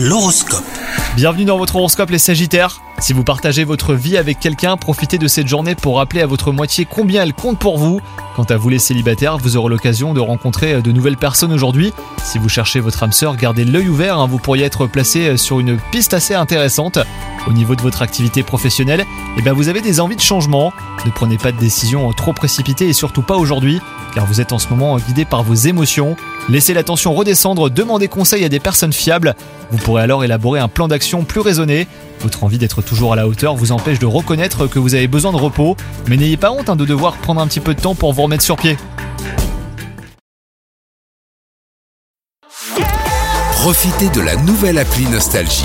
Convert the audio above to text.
L'horoscope. Bienvenue dans votre horoscope les Sagittaires. Si vous partagez votre vie avec quelqu'un, profitez de cette journée pour rappeler à votre moitié combien elle compte pour vous. Quant à vous les célibataires, vous aurez l'occasion de rencontrer de nouvelles personnes aujourd'hui. Si vous cherchez votre âme sœur, gardez l'œil ouvert, hein, vous pourriez être placé sur une piste assez intéressante. Au niveau de votre activité professionnelle, eh bien vous avez des envies de changement. Ne prenez pas de décisions trop précipitées et surtout pas aujourd'hui, car vous êtes en ce moment guidé par vos émotions. Laissez la tension redescendre, demandez conseil à des personnes fiables. Vous pourrez alors élaborer un plan d'action plus raisonné. Votre envie d'être toujours à la hauteur vous empêche de reconnaître que vous avez besoin de repos, mais n'ayez pas honte hein, de devoir prendre un petit peu de temps pour vous remettre sur pied. Profitez de la nouvelle appli Nostalgie.